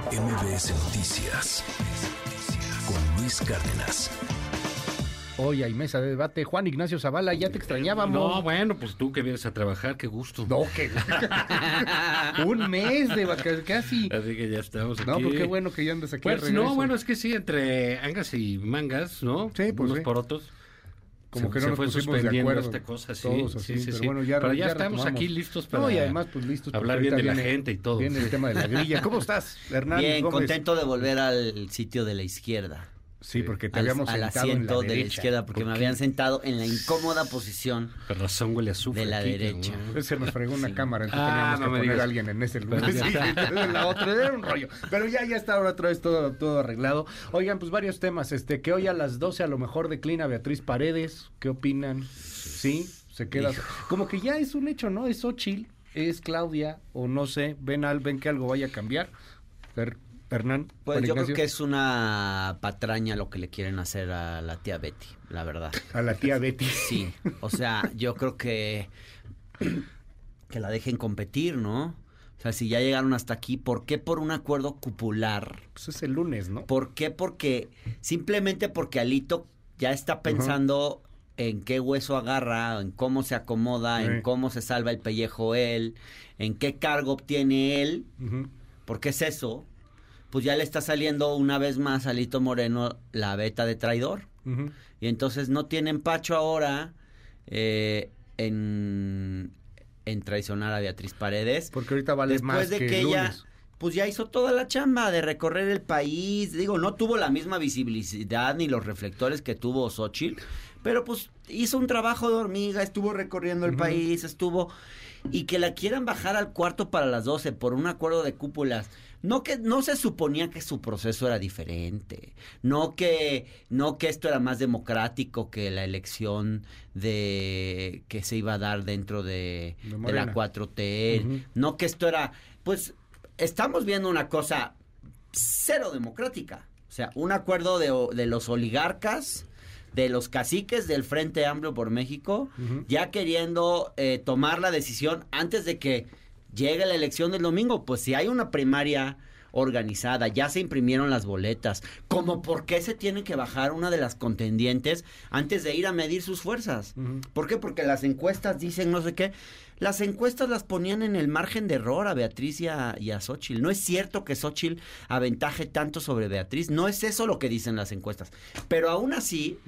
MBS Noticias con Luis Cárdenas. Hoy hay mesa de debate. Juan Ignacio Zavala, ya te extrañábamos. No, bueno, pues tú que vienes a trabajar, qué gusto. No, que un mes de vacaciones, casi. Así que ya estamos aquí. No, pues qué bueno que ya andas aquí. Pues no, bueno, es que sí, entre angas y mangas, ¿no? Sí, pues Unos sí. por otros. Como se, que no se nos fue de suspendiendo acuerdo. esta cosa, sí, Todos sí, así, sí, pero sí. bueno, ya- pero ya, ya estamos retomamos. aquí listos para No, y además, pues listos. hablar bien de la gente y todo. Viene el tema de la grilla. ¿Cómo estás, Hernán? Bien, Gómez? contento de volver al sitio de la izquierda. Sí, porque te Al, habíamos al sentado en la asiento de la izquierda, porque ¿Por me habían sentado en la incómoda posición. Con razón huele a azufre De la aquí, derecha. cabrón. Se nos fregó una Sí. cámara, entonces Ah, teníamos no que me poner digas. a alguien en ese lugar. Pero en la otra, era un rollo. Pero ya, ya está ahora otra vez todo, todo arreglado. Oigan, pues varios temas. Este, que hoy a las 12 a lo mejor declina Beatriz Paredes. ¿Qué opinan? Sí, se queda. Como que ya es un hecho, ¿no? Es Ochil, es Claudia, o no sé. ¿Ven, al, ven que algo vaya a cambiar? Fer- Hernán. Pues yo creo que es una patraña lo que le quieren hacer a la tía Betty, la verdad. A la tía Betty. Sí, o sea, yo creo que que la dejen competir, ¿no? O sea, si ya llegaron hasta aquí, ¿por qué por un acuerdo cupular? Pues es el lunes, ¿no? ¿Por qué? Porque simplemente porque Alito ya está pensando en qué hueso agarra, en cómo se acomoda, en cómo se salva el pellejo él, en qué cargo obtiene él, porque es eso, pues ya le está saliendo una vez más a Alito Moreno la beta de traidor. Y entonces no tiene empacho ahora eh, en, en traicionar a Beatriz Paredes. Porque ahorita vale Después más de que, que, el ella, lunes. pues ya hizo toda la chamba de recorrer el país. Digo, no tuvo la misma visibilidad ni los reflectores que tuvo Xochitl, pero pues hizo un trabajo de hormiga, estuvo recorriendo el país, estuvo... Y que la quieran bajar al cuarto para las 12 por un acuerdo de cúpulas. No que no se suponía que su proceso era diferente. No que no que esto era más democrático que la elección de que se iba a dar dentro de, De de Morena. la 4T. Ujú. No que esto era, pues estamos viendo una cosa cero democrática. O sea, un acuerdo de, de los oligarcas, de los caciques del Frente Amplio por México, ya queriendo eh, tomar la decisión antes de que llegue la elección del domingo. Pues si hay una primaria organizada, ya se imprimieron las boletas, como por qué se tiene que bajar una de las contendientes antes de ir a medir sus fuerzas. ¿Por qué? Porque las encuestas dicen no sé qué. Las encuestas las ponían en el margen de error a Beatriz y a, y a Xochitl. No es cierto que Xochitl aventaje tanto sobre Beatriz. No es eso lo que dicen las encuestas. Pero aún así,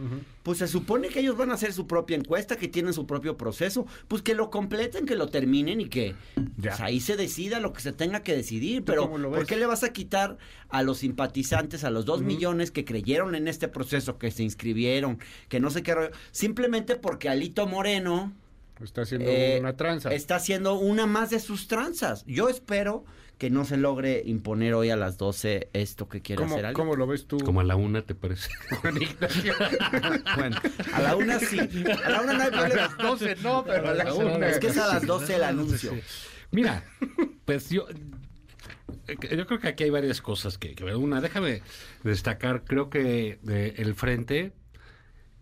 pues se supone que ellos van a hacer su propia encuesta, que tienen su propio proceso. Pues que lo completen, que lo terminen y que pues, ahí se decida lo que se tenga que decidir. ¿Tú Pero? ¿por qué le vas a quitar a los simpatizantes, a los dos millones que creyeron en este proceso, que se inscribieron, que no sé qué rollo? Simplemente porque Alito Moreno Está haciendo eh, una tranza. está haciendo una más de sus tranzas. Yo espero que no se logre imponer hoy a las 12 esto que quiere ¿Cómo, hacer Alito. cómo lo ves tú? Como a la una, ¿te parece? Bueno, a la una sí. A la una no hay A problema. las 12 no, pero a la una. Es que es a las 12 el anuncio. Mira, pues yo, yo creo que aquí hay varias cosas que. Una, déjame destacar, creo que eh, el frente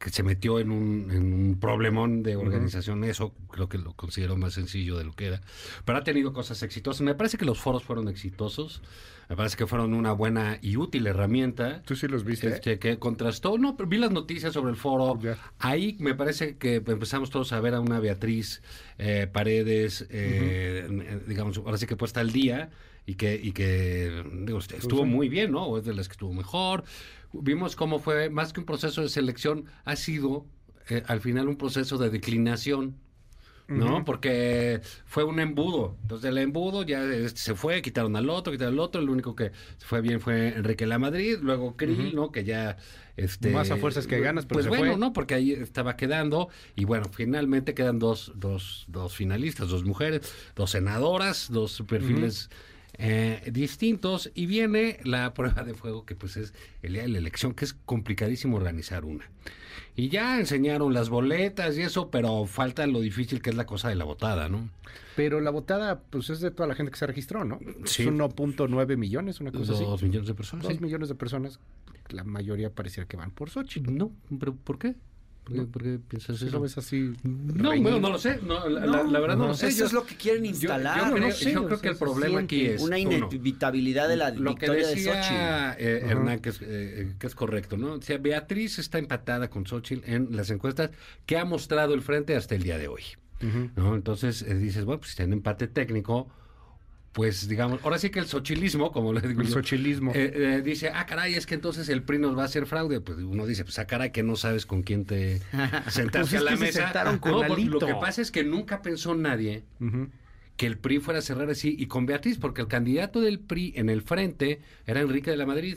que se metió en un, en un problemón de organización, eso creo que lo considero más sencillo de lo que era. Pero ha tenido cosas exitosas. Me parece que los foros fueron exitosos. Me parece que fueron una buena y útil herramienta. ¿Tú sí los viste? Este, que contrastó, no, pero vi las noticias sobre el foro. Ya. Ahí me parece que empezamos todos a ver a una Beatriz eh, Paredes, eh, eh, digamos, ahora sí que puesta al día y que, y que digo, estuvo muy bien, ¿no? O es de las que estuvo mejor. Vimos cómo fue, más que un proceso de selección, ha sido eh, al final un proceso de declinación. ¿No? Porque fue un embudo. Entonces, el embudo ya este, se fue, quitaron al otro, quitaron al otro. El único que se fue bien fue Enrique La Madrid, luego Krill. ¿no? Que ya. Este, Más a fuerzas que ganas, pero Pues se bueno, fue. ¿no? Porque ahí estaba quedando. Y bueno, finalmente quedan dos, dos, dos finalistas, dos mujeres, dos senadoras, dos perfiles. Eh, distintos y viene la prueba de fuego que pues es el día de la elección que es complicadísimo organizar una y ya enseñaron las boletas y eso pero falta lo difícil que es la cosa de la votada no Pero la votada, pues es de toda la gente que se registró, ¿no? Sí. Es 1.9 millones, una cosa así. dos millones de personas Dos sí. millones de personas. La mayoría pareciera que van por Xochitl. no pero por qué ¿Por qué, por qué piensas ¿Sí eso? ves así? No, reñido? bueno, no lo sé. No, la, verdad no, lo sé. Eso Yo- es lo que quieren instalar. Yo, creo, sé, yo o creo que el problema aquí es... Una uno, inevitabilidad de la lo que victoria de decía Xochitl. eh. Hernán, que es, eh, que es correcto, ¿no? O sea, Beatriz está empatada con Xochitl en las encuestas que ha mostrado el frente hasta el día de hoy. ¿no? Entonces eh, dices, bueno, pues si tiene empate técnico, pues digamos, ahora sí que el sochilismo, como le digo El yo, sochilismo. eh, eh, dice, ah, caray, es que entonces el PRI nos va a hacer fraude. Pues uno dice, pues ah, caray, que no sabes con quién te sentaste Pues a la que se mesa. sentaron con No, Alito. lo que pasa es que nunca pensó nadie que el PRI fuera a cerrar así y con Beatriz, porque el candidato del PRI en el frente era Enrique de la Madrid.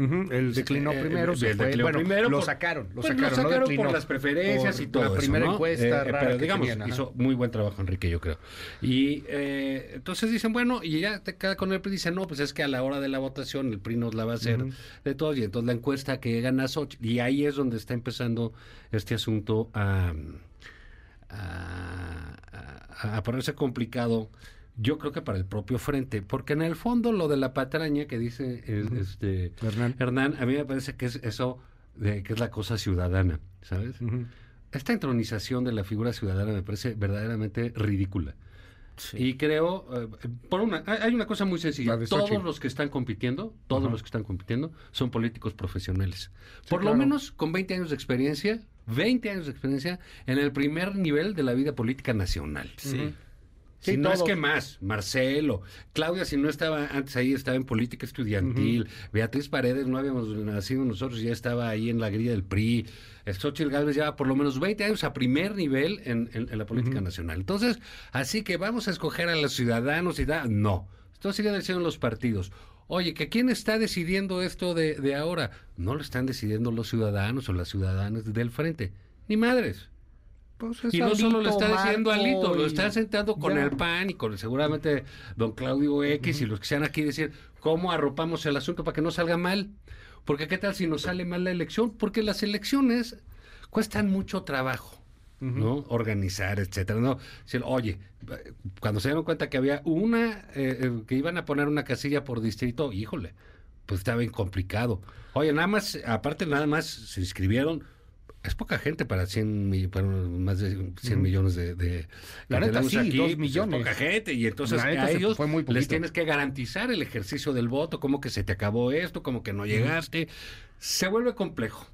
Ujú, El declinó Eh, primero, el- se el fue. declinó Bueno, primero lo sacaron, lo Pues sacaron, no declinó. por las preferencias Por y todo La eso, primera ¿no? encuesta Eh, rara pero que digamos, tenían, hizo muy buen trabajo Enrique, yo creo. Y eh, entonces dicen, bueno, y ya te queda con el PRI, dicen, no, pues es que a la hora de la votación el PRI nos la va a hacer de todos, y entonces la encuesta que gana Xochitl, y ahí es donde está empezando este asunto a, a, a- a ponerse complicado. Yo creo que para el propio frente, porque en el fondo lo de la patraña que dice este Hernán. Hernán, a mí me parece que es eso de que es la cosa ciudadana, ¿sabes? Esta entronización de la figura ciudadana me parece verdaderamente ridícula. Y creo, eh, por una, hay hay una cosa muy sencilla. Todos los que están compitiendo, todos los que están compitiendo, son políticos profesionales. por claro. lo menos con 20 años de experiencia, 20 años de experiencia en el primer nivel de la vida política nacional. Sí. Sí, no es que más, Marcelo, Claudia, si no estaba antes ahí, estaba en política estudiantil, Beatriz Paredes, no habíamos nacido nosotros, ya estaba ahí en la grilla del PRI, Xochitl Gálvez lleva por lo menos 20 años a primer nivel en, en- en la política nacional. Entonces, así que vamos a escoger a los ciudadanos y da, no, esto sigue decidiendo los partidos. Oye, ¿que quién está decidiendo esto de, de ahora? No lo están decidiendo los ciudadanos o las ciudadanas del frente, ni madres. Pues es Y no solo lo está diciendo Marco, Alito, lo están sentando con ya. el PAN y con seguramente don Claudio X y los que sean aquí decir cómo arropamos el asunto para que no salga mal. Porque qué tal si nos sale mal la elección? Porque las elecciones cuestan mucho trabajo. ¿no? Organizar, etcétera. No, Decir, oye, cuando se dieron cuenta que había una, eh, eh, que iban a poner una casilla por distrito, híjole, pues estaba bien complicado. Oye, nada más, aparte nada más se inscribieron, es poca gente para 100, mi- para más de 100 millones de, de La neta, sí, aquí, dos pues, es millones. poca gente y entonces a ellos fue muy les tienes que garantizar el ejercicio del voto, como que se te acabó esto, como que no llegaste. Se vuelve complejo.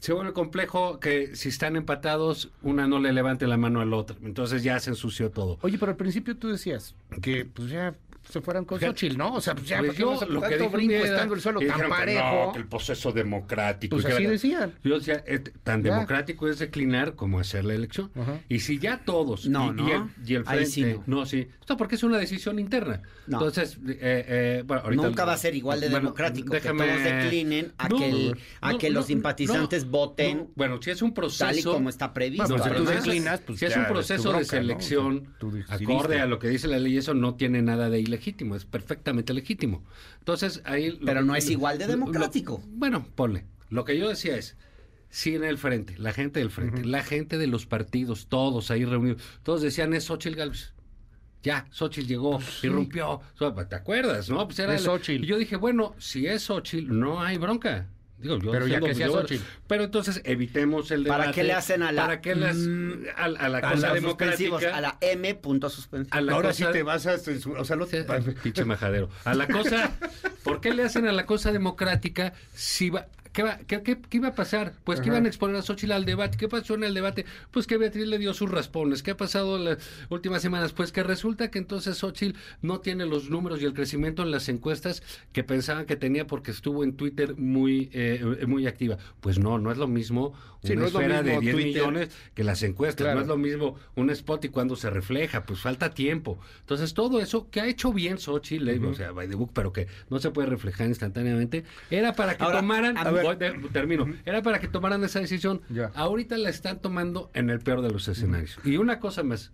Se vuelve complejo que si están empatados, una no le levante la mano al otro. Entonces ya se ensució todo. Oye, pero al principio tú decías que pues ya se fueran con Xochitl, ¿no? O sea, pues ya, Pues ¿para qué yo a lo que un brinco era- estando el suelo tan parejo? no, que el proceso democrático. Pues así era- decían. Yo decía, eh, tan Ya. democrático es declinar como hacer la elección. Ajá. Y si ya todos. No, y, no. Y el, y el frente. sí no. no. sí. No, porque es una decisión interna. No. Entonces, eh, eh, bueno, ahorita. Nunca va a ser igual de Bueno, democrático déjame- que todos declinen a No, que, el- a no, que no, los simpatizantes no, voten no. Bueno, si es un proceso. tal y como está previsto. Bueno, si tú declinas, pues si es ya un es proceso de selección acorde a lo que dice la ley, eso no tiene nada de ilegítimo, es perfectamente legítimo. Entonces, ahí... Pero no es igual de lo- democrático. bueno, ponle. Lo que yo decía es, si en el frente, la gente del frente, la gente de los partidos, todos ahí reunidos, todos decían, es Xochitl Gálvez. Ya, Xochitl llegó, irrumpió. ¿Te acuerdas, no? Pues era Es el- Xóchitl. Y yo dije, bueno, si es Xochitl, no hay bronca. Digo, yo Pero ya que sea Xóchitl. Pero entonces evitemos el debate. ¿Para qué le hacen a la ¿Para qué las- mm, a, a la A cosa democrática? a la M punto suspensivo. a la Ahora cosa- sí te vas a censurar. O sea, lo- Sí, ay, pinche majadero. A la cosa, ¿por qué le hacen a la cosa democrática si va, ¿Qué, va, qué, qué- qué iba a pasar? Pues que Ajá. iban a exponer a Xochitl al debate. ¿Qué pasó en el debate? Pues que Beatriz le dio sus raspones. ¿Qué ha pasado en las últimas semanas? Pues que resulta que entonces Xochitl no tiene los números y el crecimiento en las encuestas que pensaban que tenía porque estuvo en Twitter muy, eh, muy activa. Pues no, no es lo mismo Sí, una es esfera de mismo 10 Twitter. millones que las encuestas. Claro. No es lo mismo un spot y cuando se refleja, pues falta tiempo. Entonces, todo eso que ha hecho bien Xochitl, eh, o sea, by the book, pero que no se puede reflejar instantáneamente, era para que Ahora, tomaran, a ver. Voy de- termino, era para que tomaran esa decisión. Ya. Ahorita la están tomando en el peor de los escenarios. Y una cosa más.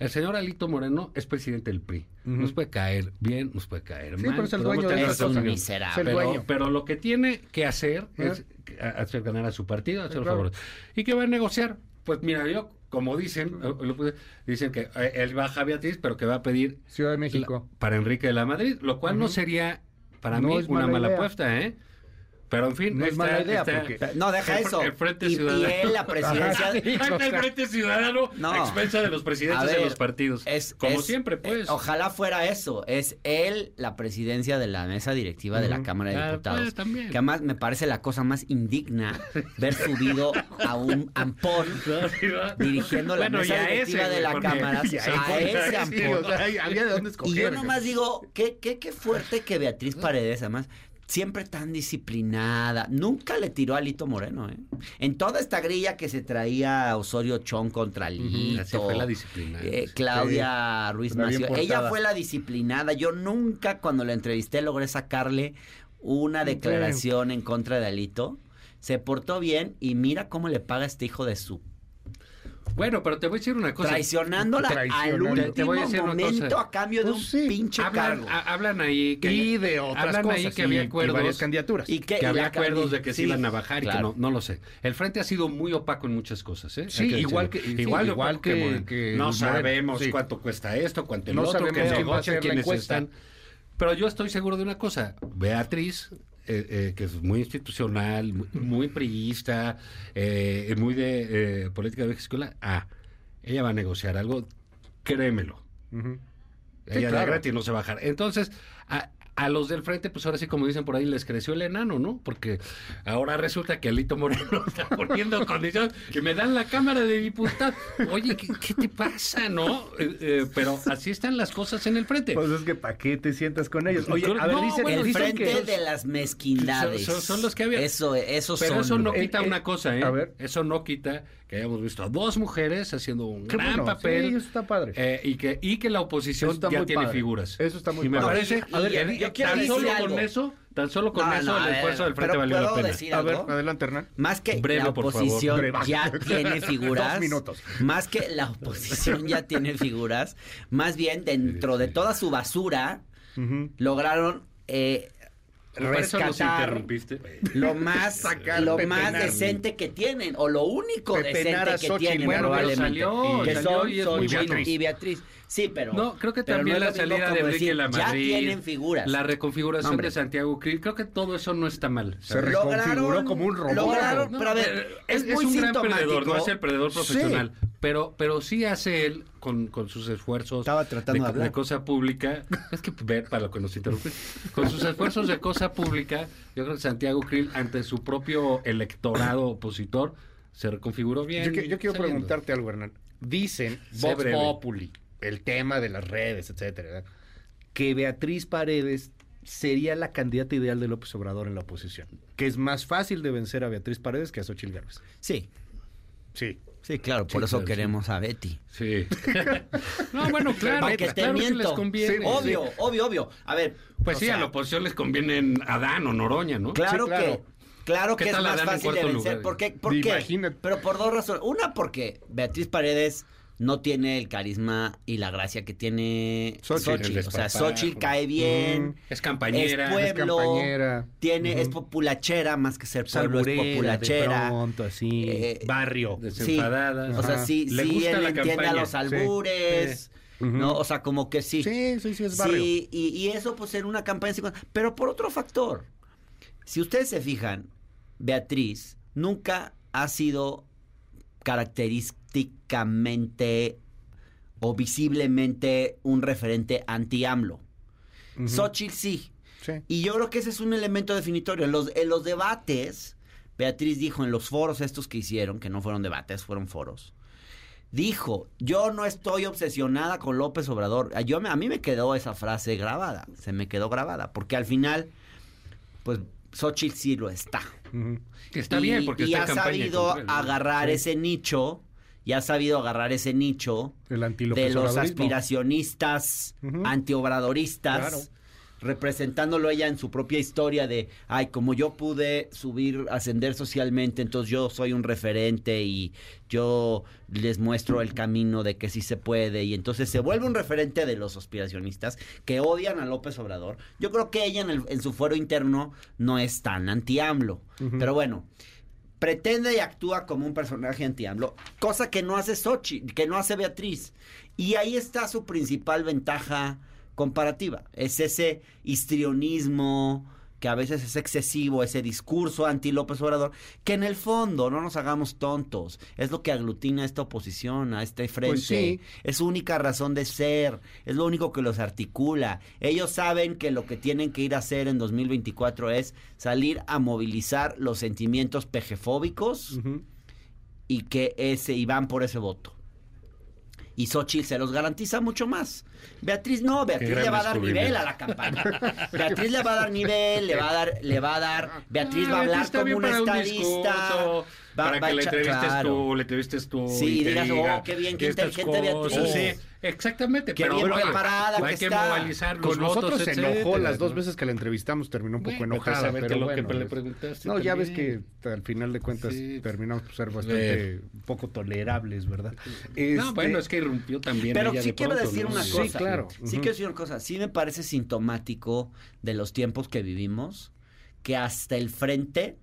El señor Alito Moreno es presidente del PRI. Nos puede caer bien, nos puede caer Sí, mal. pero es el dueño de miserable. Pero, dueño. pero lo que tiene que hacer es hacer ganar a su partido, hacer claro. favores. ¿Y qué va a negociar? Pues mira, yo, como dicen, eh, dicen que eh, él baja a Beatriz, pero que va a pedir Ciudad de México. la- para Enrique de la Madrid, lo cual no sería para No mí una mala mala idea. apuesta, ¿eh? Pero en fin, No es mala idea, está- porque- No, deja el, eso. El Frente y, y Ciudadano. él, la presidencia. Ajá, sí. Anda el Frente Ciudadano No. a expensa de los presidentes de los partidos. es- Como es- siempre, pues. eh, ojalá fuera eso. Es él la presidencia de la mesa directiva de la. Cámara de Ah, Diputados. pues, también. Que además me parece la cosa más indigna ver subido a un ampón dirigiendo la mesa directiva ese, de la Cámara. A ese sí, ampón. o sea, hay- había de dónde Y yo nomás digo, qué, qué, qué fuerte que Beatriz Paredes, además, siempre tan disciplinada. Nunca le tiró a Lito Moreno, ¿eh? En toda esta grilla que se traía Osorio Chong contra Lito. Así fue la disciplina. eh, Claudia Ruiz Mació. Ella fue la disciplinada. Yo nunca, cuando la entrevisté, logré sacarle una declaración en contra de Alito. Se portó bien y mira cómo le paga este hijo de su Bueno, pero te voy a decir una cosa. traicionándola al último Te voy a decir una momento cosa. a cambio de Pues un sí. pinche Hablan, cargo. a- hablan ahí que y de otras hablan cosas. ahí que había y acuerdos varias candidaturas. Y que, que y había acuerdos de que se sí, iban a bajar y que no, no lo sé. El frente ha sido muy opaco en muchas cosas, ¿eh? Sí, igual que- sí, igual, que- no sabemos sí. cuánto cuesta esto, cuánto el No otro, sabemos que negocian, quiénes están. Pero yo estoy seguro de una cosa. Beatriz, eh, eh, que es muy institucional, muy, muy priista, eh, muy de eh, política de vieja escuela, ah, ella va a negociar algo, créemelo. Ujú. Sí, Ella de claro. gratis no se va a bajar. Entonces, a, a los del frente, pues ahora sí, como dicen por ahí, les creció el enano, ¿no? Porque ahora resulta que Alito Moreno está poniendo condiciones que me dan la Cámara de Diputados. Oye, ¿qué, qué te pasa, no? Eh, eh, pero así están las cosas en el frente. Pues es que ¿para qué te sientas con ellos? Oye, a ver, No, dicen, bueno, el dicen frente que... de las mezquindades. Son- son- son los que había. Eso, eso Pero son. eso no quita eh, una cosa, ¿eh? a ver. Eso no quita que hayamos visto a dos mujeres haciendo un Qué gran bueno, papel. sí, eso está padre. eh, y, que, y que la oposición ya tiene padre. figuras. Eso está muy y me padre. parece, No, y- y- yo quiero tan solo algo. con eso, tan solo con No, eso no, el ver, esfuerzo del frente valió la ¿puedo pena. decir A ver, algo? adelante, Hernán. Más que Breve, la oposición ya tiene figuras. Dos minutos. Más que la oposición ya tiene figuras. Más bien, dentro de toda su basura, lograron eh, rescatar lo más, Sacar, lo pepenar. más decente que tienen, o lo único decente que Xochitl. tienen, Bueno, pero probablemente. salió, que salió son y y Beatriz. Sí, pero. No, creo que también no la salida de Enrique decir, La Madrid. Ya tienen figuras. La reconfiguración Hombre. de Santiago Krill. Creo que todo eso no está mal. Se reconfiguró como un robot. Lograron, No, pero a ver, eh, es, es, muy un gran perdedor, no es el perdedor Sí. profesional, pero, pero sí hace él con, con sus esfuerzos Estaba tratando de cosa pública. Es que ver para lo que nos interrumpe. Con sus esfuerzos de cosa pública, yo creo que Santiago Krill, ante su propio electorado opositor, se reconfiguró bien. Yo, que- yo quiero preguntarte algo, Hernán. Dicen, Vox. Populi, el tema de las redes, etcétera, ¿verdad? que Beatriz Paredes sería la candidata ideal de López Obrador en la oposición. Que es más fácil de vencer a Beatriz Paredes que a Xochitl Gálvez. Sí, Sí. sí, claro, por Sí, eso claro, queremos a Betty. Sí. no, bueno, claro. Para que te claro que les miento. conviene. Sí, obvio, obvio, obvio. A ver. Pues sí, sea, a la oposición les conviene Adán o Noroña, ¿no? Claro, Sí, claro. que. Claro ¿Qué que es más Adán fácil de vencer. lugar? ¿Por qué? ¿Por qué? Imagínate. Pero por dos razones. Una, porque Beatriz Paredes no tiene el carisma y la gracia que tiene Xochitl. Xochitl. El O sea. Xochitl cae bien. Mm. Es campañera. Es pueblo. campañera. Tiene, es populachera más que ser pueblo, es Salburera, populachera. pronto, así. Eh, barrio. Sí, Desenfadada. o sea, sí, Le sí, gusta él la entiende a los albures. ¿no? O sea, como que sí. Sí, sí, sí, es barrio. Sí, y, y eso pues en una campaña. Pero por otro factor, si ustedes se fijan, Beatriz nunca ha sido característicamente o visiblemente un referente anti-AMLO. Xochitl sí. Sí. Y yo creo que ese es un elemento definitorio. En los, en los debates, Beatriz dijo en los foros estos que hicieron, que no fueron debates, fueron foros, dijo, yo no estoy obsesionada con López Obrador. A, yo, a mí me quedó esa frase grabada, se me quedó grabada, porque al final, pues Xochitl sí lo está. Está Y- bien, porque y está ha en campaña sabido contra él, ¿no? agarrar Sí. ese nicho, y ha sabido agarrar ese nicho El de los aspiracionistas, antiobradoristas, Claro. representándolo ella en su propia historia de, ay, como yo pude subir, ascender socialmente, entonces yo soy un referente y yo les muestro el camino de que sí se puede, y entonces se vuelve un referente de los aspiracionistas que odian a López Obrador. Yo creo que ella en, el- en su fuero interno no es tan anti-AMLO, pero bueno. Pretende y actúa como un personaje anti-AMLO, cosa que no hace Xochitl, que no hace Beatriz. Y ahí está su principal ventaja comparativa. Es ese histrionismo que a veces es excesivo ese discurso anti López Obrador, que en el fondo no nos hagamos tontos, es lo que aglutina a esta oposición, a este frente, Pues sí. es su única razón de ser, es lo único que los articula. Ellos saben que lo que tienen que ir a hacer en 2024 es salir a movilizar los sentimientos pejefóbicos y que ese y van por ese voto. Y Xochitl se los garantiza mucho más. Beatriz no, Beatriz le va a dar nivel a la campaña. Beatriz le va a dar nivel, le va a dar, le va a dar, Beatriz va a hablar como un estadista. Va- para va que le entrevistes claro. tú, le entrevistes tú. Sí, y digas, diga oh, qué bien, qué inteligente cosas. Beatriz. Sí, exactamente. Qué pero bien oye, preparada hay que que está. movilizar los Con nosotros votos, se enojó etcétera, las dos ¿no? veces que la entrevistamos, terminó un poco Bueno, enojada, pero qué lo que bueno, le es- preguntaste No, ya ves que al final de cuentas Sí. terminamos por ser bastante un poco tolerables, ¿verdad? No, Este, bueno, es que irrumpió también Pero ella sí de quiero pronto, decir ¿no? una Sí, cosa. claro. Sí quiero decir una cosa. Sí me parece sintomático de los tiempos que vivimos que hasta el frente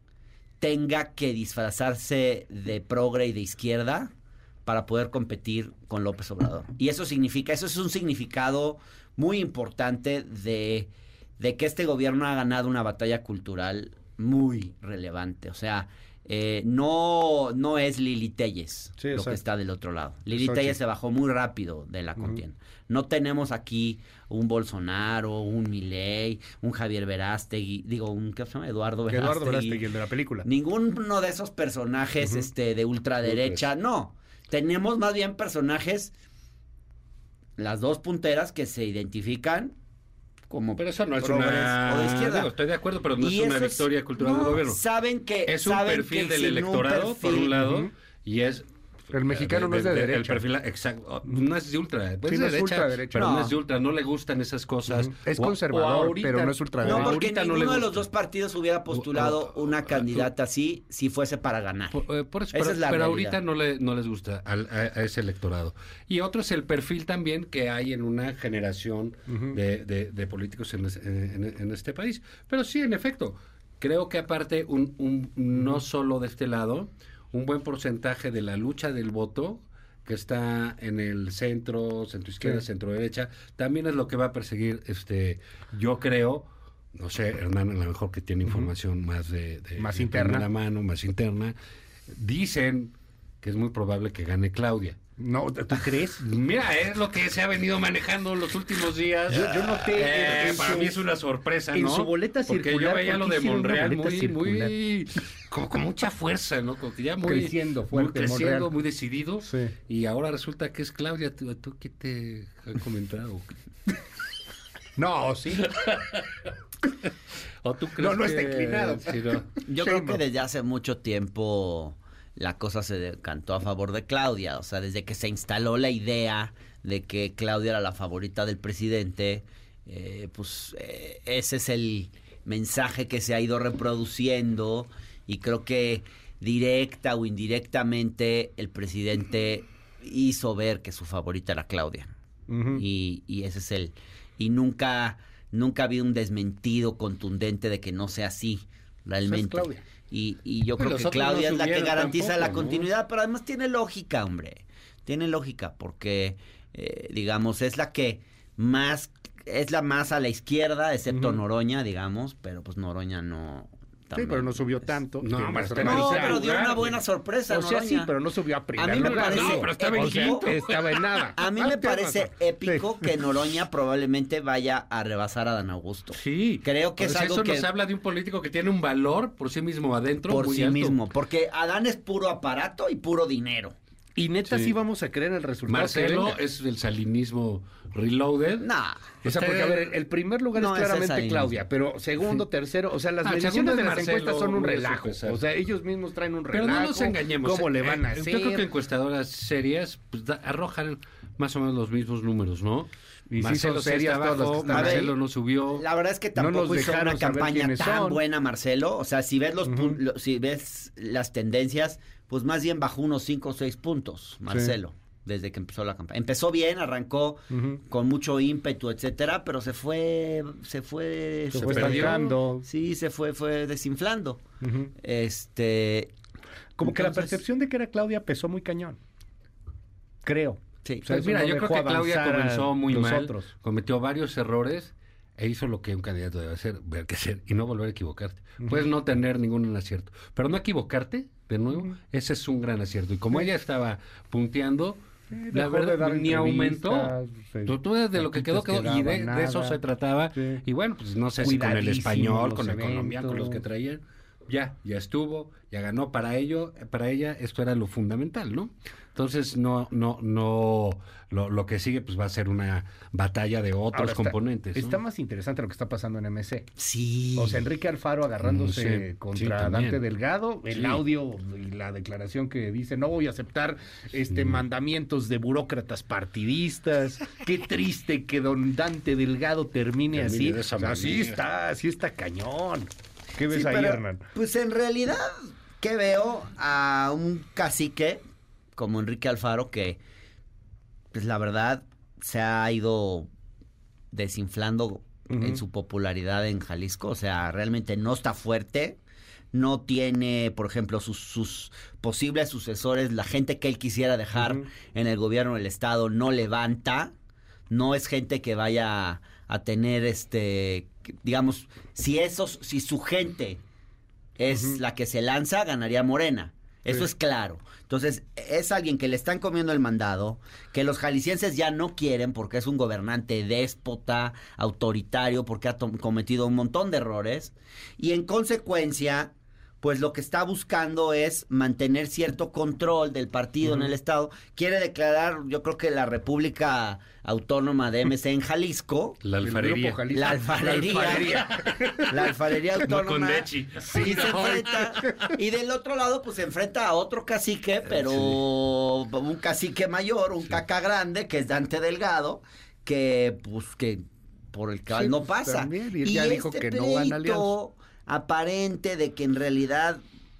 tenga que disfrazarse de progre y de izquierda para poder competir con López Obrador. Y eso significa, eso es un significado muy importante de, de que este gobierno ha ganado una batalla cultural muy relevante. O sea, eh, no, no es Lili Telles Sí, lo que está del otro lado. Lili. Telles se bajó muy rápido de la contienda. No tenemos aquí un Bolsonaro, un Milei, un Javier Verástegui, digo, un ¿qué se llama? Eduardo Verástegui. Eduardo Verástegui, el de la película. Ninguno de esos personajes este, de ultraderecha, no. Tenemos más bien personajes, las dos punteras que se identifican como Pero eso no es una... o de izquierda. Digo, estoy de acuerdo, pero no Y es una victoria cultural no, del gobierno. Saben que Es un saben perfil que del un electorado, por un lado, y es... El mexicano no es de El derecha. perfil, exacto. No es de ultra. Pues Sí, es no es derecha, ultraderecha. pero no. No. es de ultra. No le gustan esas cosas. Es O- o conservador, ahorita- pero no es ultraderecha. No, porque ahorita no ninguno de los dos partidos hubiera postulado una candidata así si fuese para ganar. Por, eh, por eso, Esa pero, es la pero realidad. ahorita no, le, no les gusta al- a, a ese electorado. Y otro es el perfil también que hay en una generación de, de- de políticos en- en este país. Pero sí, en efecto, creo que aparte, un, un- no solo de este lado, un buen porcentaje de la lucha del voto que está en el centro, centro izquierda, Sí. centro derecha, también es lo que va a perseguir, este, yo creo, no sé, Hernán a lo mejor que tiene información más de, de- Más de interna. primera mano, más interna, dicen que es muy probable que gane Claudia. No, ¿tú crees? Mira, es lo que se ha venido manejando los últimos días. Yo- yo noté Eh, en- en para su- mí es una sorpresa, en ¿no? su boleta Porque circular, yo veía ¿por lo de Monreal muy, circular? muy, como con mucha fuerza, ¿no? Como que ya muy Creciendo fuerte, muy creciendo, Monreal. muy decidido. Sí. Y ahora resulta que es Claudia. ¿Tú, tú qué te han comentado? No, sí. ¿O tú crees No, no está que- inclinado. sí, no? Yo creo que desde hace mucho tiempo la cosa se decantó a favor de Claudia. O sea, desde que se instaló la idea de que Claudia era la favorita del presidente, eh, pues eh, ese es el mensaje que se ha ido reproduciendo y creo que directa o indirectamente el presidente hizo ver que su favorita era Claudia. Y, y ese es el y nunca nunca ha habido un desmentido contundente de que no sea así realmente Claudia. Y, y yo Pues creo que Claudia no es la que garantiza la continuidad pero además tiene lógica hombre tiene lógica porque eh, digamos es la que más es la más a la izquierda excepto. Noroña digamos pero pues Noroña no Sí, pero no subió tanto. No, no pero dio una buena sorpresa O sea, sí, pero no subió a primer A mí me lugar. parece- No, pero estaba en quinto. Estaba en nada. a mí Ah, me tienes parece épico Sí. que Noroña probablemente vaya a rebasar a Dan Augusto. Sí. Creo que Pues es algo eso que- nos habla de un político que tiene un valor por sí mismo adentro. por muy sí alto. mismo, porque Adán es puro aparato y puro dinero. Y neta sí, Sí. vamos a creer el resultado. Marcelo es el salinismo reloaded. Nah. O sea, porque a ver, el primer lugar No, es claramente es Claudia, pero segundo, tercero, o sea, las Ah, mediciones de las encuestas son un relajo. O sea, ellos mismos traen un Pero relajo. no nos engañemos. ¿Cómo eh, le van a eh, hacer? Yo creo que encuestadoras serias pues, da- arrojan más o menos los mismos números, ¿no? Y sí Marcelo son sí serias está todas las que están. Marcelo no subió. La verdad es que No tampoco nos hizo una campaña tan son. buena Marcelo. O sea, si ves los lo- si ves las tendencias, pues más bien bajó unos 5 o 6 puntos, Marcelo, desde que empezó la campaña. Empezó bien, arrancó con mucho ímpetu, etcétera, pero se fue, se fue, Se Se fue perdió. estancando. Sí, se fue, fue desinflando. Este, Como que la percepción de que era Claudia pesó muy cañón. Creo. Sí. O sea, Pues mira, yo creo que Claudia comenzó muy mal, otros. cometió varios errores e hizo lo que un candidato debe hacer, ver qué hacer y no volver a equivocarte. Puedes no tener ningún acierto, pero no equivocarte de nuevo, ese es un gran acierto. Y como ella estaba punteando, la verdad ni aumentó. se- Tú, de lo que quedó, quedó. Y de, de eso se trataba. Sí. Y bueno, pues no sé si con el español, con el colombiano, con los que traían. Ya, ya estuvo, ya ganó. Para ello, para ella, esto era lo fundamental, ¿no? Entonces, no, no, no, lo, lo que sigue, pues va a ser una batalla de otros está- componentes. ¿no? Está más interesante lo que está pasando en MC. Sí. O sea, Enrique Alfaro agarrándose Mm, sí, contra sí. Dante Delgado, el Sí. audio y la declaración que dice no voy a aceptar este mandamientos de burócratas partidistas. Qué triste que don Dante Delgado termine, Termine así. de esa O sea, así está, así está cañón. ¿Qué ves Sí, ahí, pero, Hernán? Pues en realidad, ¿qué veo? A un cacique como Enrique Alfaro que, pues la verdad, se ha ido desinflando en su popularidad en Jalisco. O sea, realmente no está fuerte. No tiene, por ejemplo, sus, sus posibles sucesores, la gente que él quisiera dejar en el gobierno del estado, no levanta. No es gente que vaya a tener, este, digamos, si esos, si su gente es la que se lanza, ganaría Morena. Eso Sí. es claro. Entonces, es alguien que le están comiendo el mandado, que los jaliscienses ya no quieren porque es un gobernante déspota, autoritario, porque ha cometido un montón de errores. Y en consecuencia, pues lo que está buscando es mantener cierto control del partido en el Estado. Quiere declarar, yo creo que la República Autónoma de MC en Jalisco. La alfarería. Grupo Jalisco. La alfarería. La alfarería No autónoma. y, se enfrenta, y del otro lado, pues se enfrenta a otro cacique, pero un cacique mayor, un caca grande, que es Dante Delgado, que pues que por el que Sí, no pues, pasa. también, y él ya dijo este que no van pleito aparente de que en realidad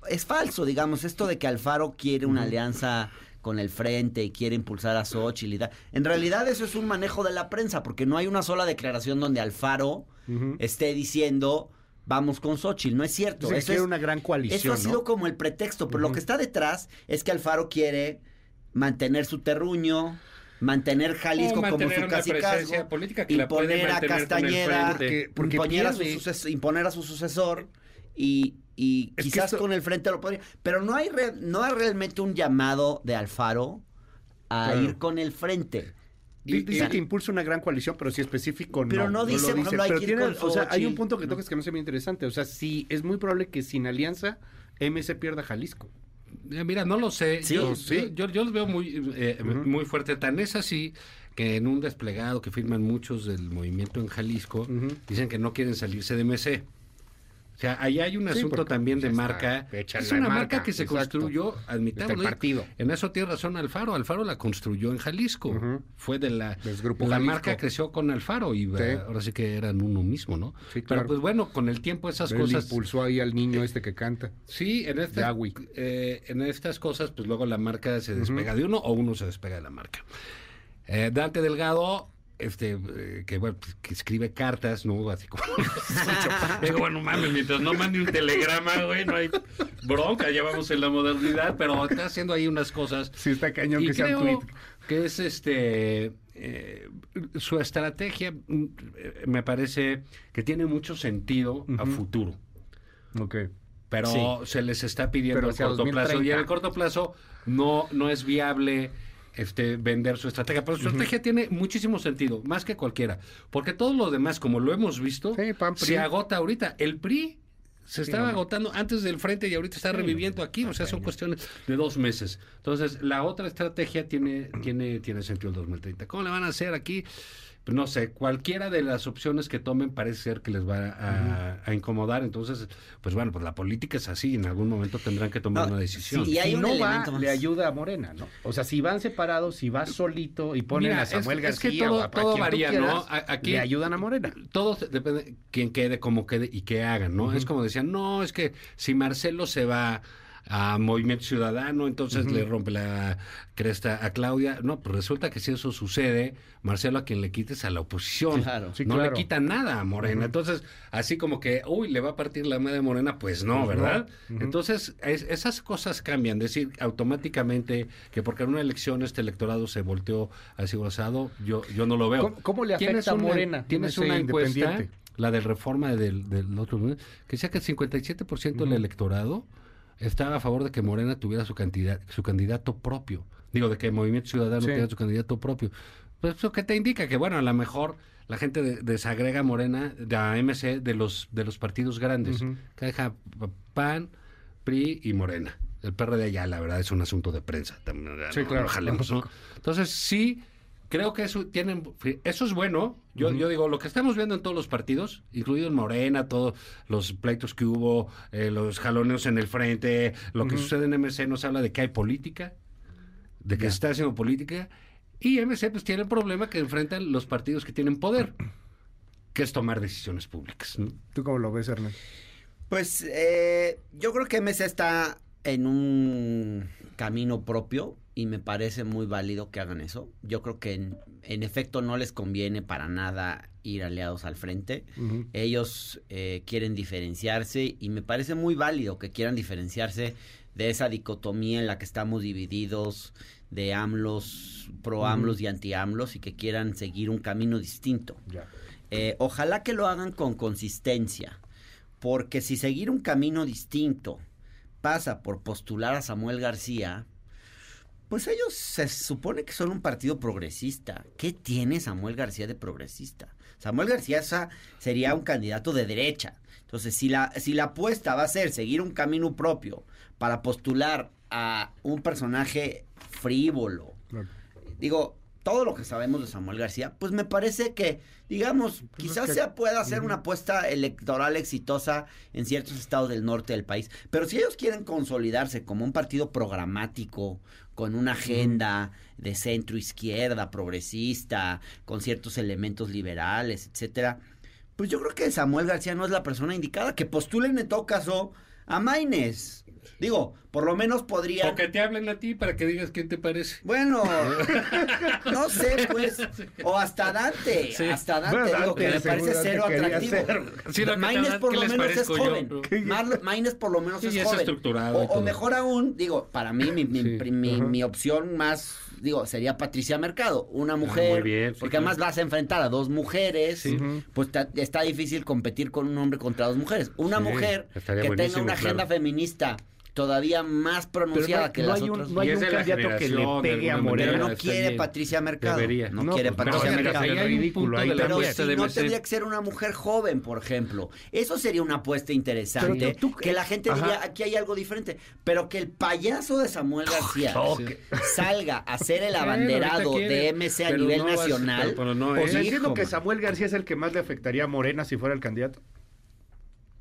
es falso, digamos, esto de que Alfaro quiere una alianza con el frente y quiere impulsar a Xochitl y tal. En realidad eso es un manejo de la prensa, porque no hay una sola declaración donde Alfaro esté diciendo vamos con Xochitl. No es cierto. Eso, es- una gran coalición, eso ha ¿no? sido como el pretexto, pero lo que está detrás es que Alfaro quiere mantener su terruño, mantener Jalisco O como su una presencia política que la imponer a Castañeda, frente. Porque- porque imponer, a su pierde. suces- imponer a su sucesor y, y quizás esto- con el frente lo podría. Pero no hay, re- no hay realmente un llamado de Alfaro a Claro. ir con el frente. Y- Dice y- que impulsa una gran coalición, pero si específico no. Pero no dice, ejemplo, hay Pero que ir tiene- con o sea, hay un punto que tocas que no se muy interesante. O sea, sí, es muy probable que sin alianza MC pierda Jalisco. Eh, Mira, no lo sé. Sí, yo, sí. Yo, yo los veo muy, eh, muy fuerte. Tan es así que en un desplegado que firman muchos del movimiento en Jalisco, dicen que no quieren salirse de MC. O sea, ahí hay un Sí, asunto también pues, de marca. Es una marca, marca, que se exacto. construyó, admitámoslo. Partido. En eso tiene razón Alfaro. Alfaro la construyó en Jalisco. Fue de la... Grupo la Jalisco. marca creció con Alfaro y eh, ahora sí que eran uno mismo, ¿no? Sí, Pero claro. pues bueno, con el tiempo esas Él cosas... impulsó ahí al niño este que canta. Sí, en Yahweh. eh, en estas cosas, pues luego la marca se despega de uno o uno se despega de la marca. Eh, Dante Delgado, este, eh, que, bueno, pues, que escribe cartas, ¿no? Así como... Digo, bueno, mames, mientras no mande un telegrama, güey, no hay bronca, ya vamos en la modernidad, pero está haciendo ahí unas cosas. Sí, está cañón Y que sea un tweet. que es este eh, su estrategia mm, me parece que tiene mucho sentido a futuro Ok. pero Sí. se les está pidiendo Pero corto plazo y 2030. en el corto plazo no no es viable este vender su estrategia, pero su estrategia tiene muchísimo sentido, más que cualquiera, porque todo lo demás, como lo hemos visto, Sí, PAN, se agota ahorita. El PRI se estaba agotando antes del frente y ahorita está reviviendo aquí, o sea, son cuestiones de dos meses. Entonces, la otra estrategia tiene, tiene, tiene sentido el 2030. ¿Cómo le van a hacer aquí? Pues no sé, cualquiera de las opciones que tomen parece ser que les va a, a incomodar. Entonces, pues bueno, pues la política es así, en algún momento tendrán que tomar No, una decisión. sí, y hay si un no va, más. le ayuda a Morena, ¿no? O sea, si van separados, si va solito y ponen Mira, a Samuel es- es que García todo- o a, todo varía, quieras, ¿no? Aquí- le ayudan a Morena. todo depende quién quede, cómo quede y qué hagan, ¿no? Es como decían, no, es que si Marcelo se va a Movimiento Ciudadano, entonces le rompe la cresta a Claudia. No, pues resulta que si eso sucede, Marcelo, a quien le quites a la oposición. Claro. Sí, no claro. le quita nada a Morena. Entonces, así como que, uy, le va a partir la madre Morena, pues no, Pues no. ¿verdad? Entonces, es- esas cosas cambian. Decir automáticamente que porque en una elección este electorado se volteó así gozado, yo, yo no lo veo. ¿Cómo- cómo le afecta a Morena, Tienes una encuesta, la del reforma del, del otro, que decía que el 57% del electorado estaba a favor de que Morena tuviera su, cantidad, su candidato propio. Digo, de que el Movimiento Ciudadano Sí. tuviera su candidato propio. Pues eso que te indica que, bueno, a lo mejor la gente de- desagrega Morena, de a MC, de los, de los partidos grandes. Que deja PAN, PRI y Morena. El PRD ya, la verdad, es un asunto de prensa. También, Sí, no- claro. no jalemos, ¿no? Entonces, sí, creo que eso tienen eso es bueno. Yo, yo digo, lo que estamos viendo en todos los partidos, incluido en Morena, todos los pleitos que hubo, eh, los jaloneos en el frente, lo que sucede en MC nos habla de que hay política, de que se está haciendo política, y MC pues tiene el problema que enfrentan los partidos que tienen poder, que es tomar decisiones públicas. ¿no? ¿Tú cómo lo ves, Hernán? Pues eh, yo creo que MC está en un camino propio y me parece muy válido que hagan eso. Yo creo que en, en efecto no les conviene para nada ir aliados al frente. Ellos eh, quieren diferenciarse y me parece muy válido que quieran diferenciarse de esa dicotomía en la que estamos divididos de AMLOS, pro AMLOS y anti AMLOS y que quieran seguir un camino distinto. Eh, ojalá que lo hagan con consistencia, porque si seguir un camino distinto pasa por postular a Samuel García, pues ellos se supone que son un partido progresista. ¿Qué tiene Samuel García de progresista? Samuel García sería un candidato de derecha. Entonces, si la, si la apuesta va a ser seguir un camino propio para postular a un personaje frívolo, Claro. digo, todo lo que sabemos de Samuel García, pues me parece que, digamos, quizás que- se pueda hacer una apuesta electoral exitosa en ciertos estados del norte del país. Pero si ellos quieren consolidarse como un partido programático, con una agenda de centro izquierda, progresista, con ciertos elementos liberales, etcétera, pues yo creo que Samuel García no es la persona indicada. Que postulen en todo caso a Maines. Digo, por lo menos podrían. O que te hablen a ti para que digas quién te parece. Bueno, no sé, pues. O hasta Dante. Sí. Hasta Dante, Bueno, digo, que me parece cero atractivo. Maines por ¿qué lo menos es joven. Maines por lo menos es y es joven. O, o mejor aún, digo, para mí, mi, mi, Sí. mi- mi opción más, digo, sería Patricia Mercado. Una mujer. Ah, muy bien, sí, porque claro. además vas a enfrentar a dos mujeres. Sí. Pues ta- está difícil competir con un hombre contra dos mujeres. Una Sí, mujer que tenga una agenda claro. feminista todavía más pronunciada no, que no las hay otras. un, no hay un candidato que le pegue a Morena. Pero no quiere. Patricia Mercado. Debería. No, No, quiere pues, pero Patricia Mercado. hay un ridículo ahí Pero si no tendría que ser una mujer joven, por ejemplo. Eso sería una apuesta interesante. Pero tú- tú- que la gente Ajá. diría, aquí hay algo diferente. Pero que el payaso de Samuel García salga a ser el abanderado de MC a nivel nacional. pero- pero no O sea, hijo, entiendo que. Samuel García es el que más le afectaría a Morena si fuera el candidato.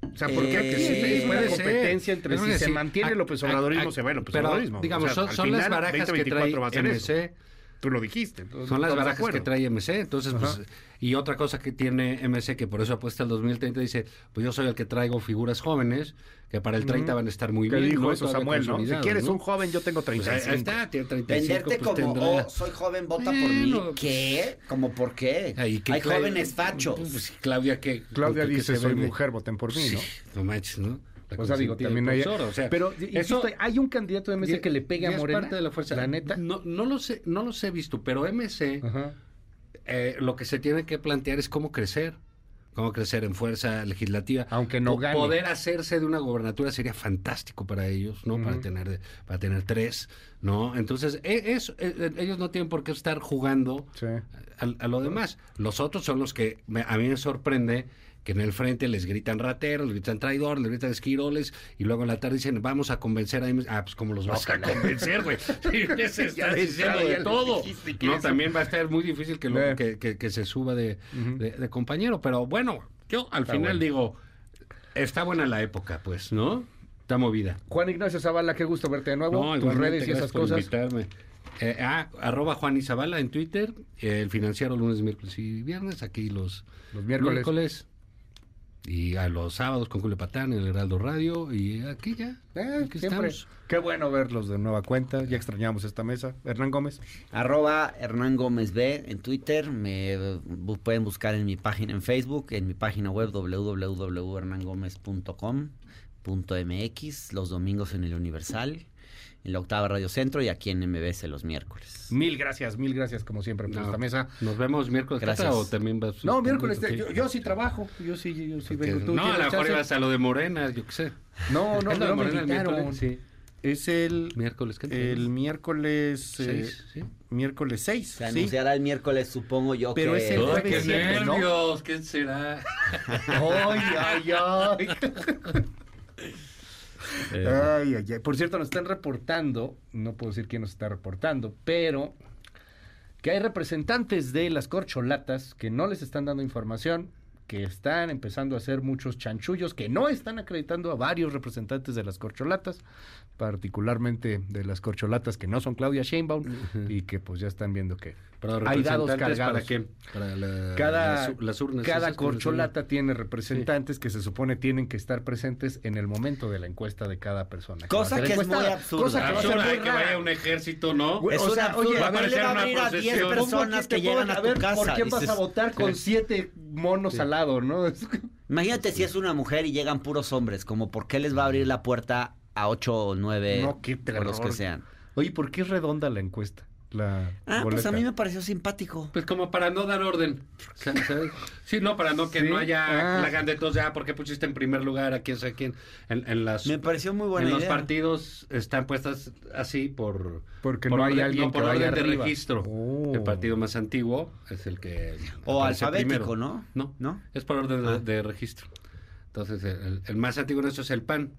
O sea, porque Eh, aquí sí, es una ser. competencia entre si se mantiene el López Obradorismo, a- se va el López Obradorismo. Digamos, O sea, son, son las final, barajas que 2024 va a trae. MC. Tú lo dijiste. entonces Son las barajas que trae MC, entonces Ajá. pues y otra cosa que tiene MC que por eso apuesta al 2030 dice, pues yo soy el que traigo figuras jóvenes que para el 30 van a estar muy bien, dijo ¿no? eso Samuel, ¿no? Si quieres ¿no? un joven, yo tengo Pues ahí, 35. ahí está, tiene 35, Venderte pues como, tendrá- oh, soy joven, vota por mí. Bueno, ¿Qué? ¿Cómo por qué? Hay jóvenes fachos. Pues, Claudia que Claudia que- que dice, soy vende". mujer, voten por mí, Sí, ¿no? no manches, ¿no? O sea, digo, también hay... profesor, o sea, pero, eso- hay un candidato de MC ya- que le pegue ya a es Morena. parte de la fuerza. La neta. No, no lo sé, no los he visto, pero MC eh, lo que se tiene que plantear es cómo crecer. Cómo crecer en fuerza legislativa. Aunque no gane. Poder hacerse de una gobernatura sería fantástico para ellos, ¿no? Para tener para tener tres, ¿no? Entonces, e- eso, eh, eh, ellos no tienen por qué estar jugando Sí. a, a lo demás. Los otros son los que me- a mí me sorprende que en el frente les gritan rateros, les gritan traidores, les gritan esquiroles, y luego en la tarde dicen, vamos a convencer a... MS". Ah, pues ¿cómo los vas a convencer, güey? Sí, ya se Ya está de diciendo de les todo. No, también va a estar muy difícil que, lo- que, que- que se suba de, de- de compañero, pero bueno, yo al Está final bueno. digo, está buena la época, pues, ¿no? Está movida. Juan Ignacio Zavala, qué gusto verte de nuevo. Tus igualmente, redes y esas cosas. invitarme. Eh, ah, arroba Juan Izabala en Twitter, eh, el financiero lunes, miércoles y viernes, aquí los, Los miércoles. Y a los sábados con Julio Patán en el Heraldo Radio. Y aquí ya. Eh, aquí siempre. estamos. Qué bueno verlos de nueva cuenta. Ya extrañamos esta mesa. Hernán Gómez. Arroba Hernán Gómez B en Twitter. Me bu- pueden buscar en mi página en Facebook, en mi página web www.hernangomez.com.mx, los domingos en el Universal, en la octava Radio Centro y aquí en MBS los miércoles. Mil gracias, mil gracias como siempre por No, esta mesa. Nos vemos miércoles. Gracias. Cata, ¿O también vas? No, miércoles, yo, yo sí trabajo. Yo sí, yo sí vengo. ¿Tú no, a lo mejor ibas a lo de Morena, yo qué sé. No, no, ¿Es lo de no me Morena el invitaron. Sí. Es el Miércoles, ¿qué el miércoles eh, Seis, sí. miércoles 6, Se sí. anunciará el miércoles, supongo yo Pero que... es el ¡Ay, jueves qué siempre, ¿no? nervios! ¿Qué será? Ay, ay, ay. Ay, ay, ay. Por cierto, nos están reportando, no puedo decir quién nos está reportando, pero que hay representantes de las corcholatas que no les están dando información, que están empezando a hacer muchos chanchullos, que no están acreditando a varios representantes de las corcholatas, particularmente de las corcholatas que no son Claudia Sheinbaum y que pues ya están viendo que Hay dados cargados. ¿Para qué? Para la- cada, las, las urnas. cada esas, ¿cómo se corcholata tiene representantes que se supone tienen que estar presentes en el momento de la encuesta de cada persona. Cosa va a que es muy absurda. Cosa que va a ser Absurda, muy hay que vaya un ejército, ¿no? Es o sea, oye, va a ¿A le aparecer va a abrir a 10 procesión. ¿Cómo personas que llegan pongan- a ver, tu casa? ¿Por quién vas a votar con siete monos al lado, no? Imagínate si es una mujer y llegan puros hombres, como por qué les va a abrir la puerta a ocho o nueve No, qué o los que sean. Oye, ¿por qué es redonda la encuesta? La Ah, pues a boleta. mí me pareció simpático. Pues como para no dar orden. ¿sabes? Sí, no, para no que Sí. no haya Ah. la gandetos ya, ¿por qué pusiste en primer lugar a quién sabe quién? En, en las, Me pareció muy buena en los idea. partidos están puestas así por... Porque por no hay orden- alguien no, que por vaya orden de arriba. registro. Oh. El partido más antiguo es el que... O alfabético, primero. ¿no? No, ¿No? es por orden de, Ah. de registro. Entonces, el, el más antiguo de eso es el PAN.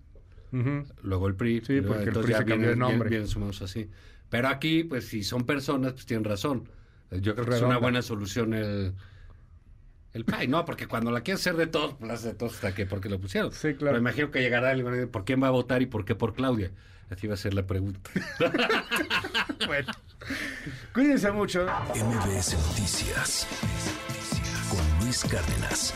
Ujú. luego el PRI. Sí, luego- porque el PRI se cambió de nombre. Vienen, sumados así. Pero aquí, pues si son personas, pues tienen razón. Yo creo que es una buena solución el... El PAI, no, porque cuando la quieren hacer de todos, pues la hace de todos hasta que porque lo pusieron. Sí, claro. Pero imagino que llegará alguien ¿por quién va a votar y por qué por Claudia? Así va a ser la pregunta. Bueno. Cuídense mucho. MBS Noticias con Luis Cárdenas.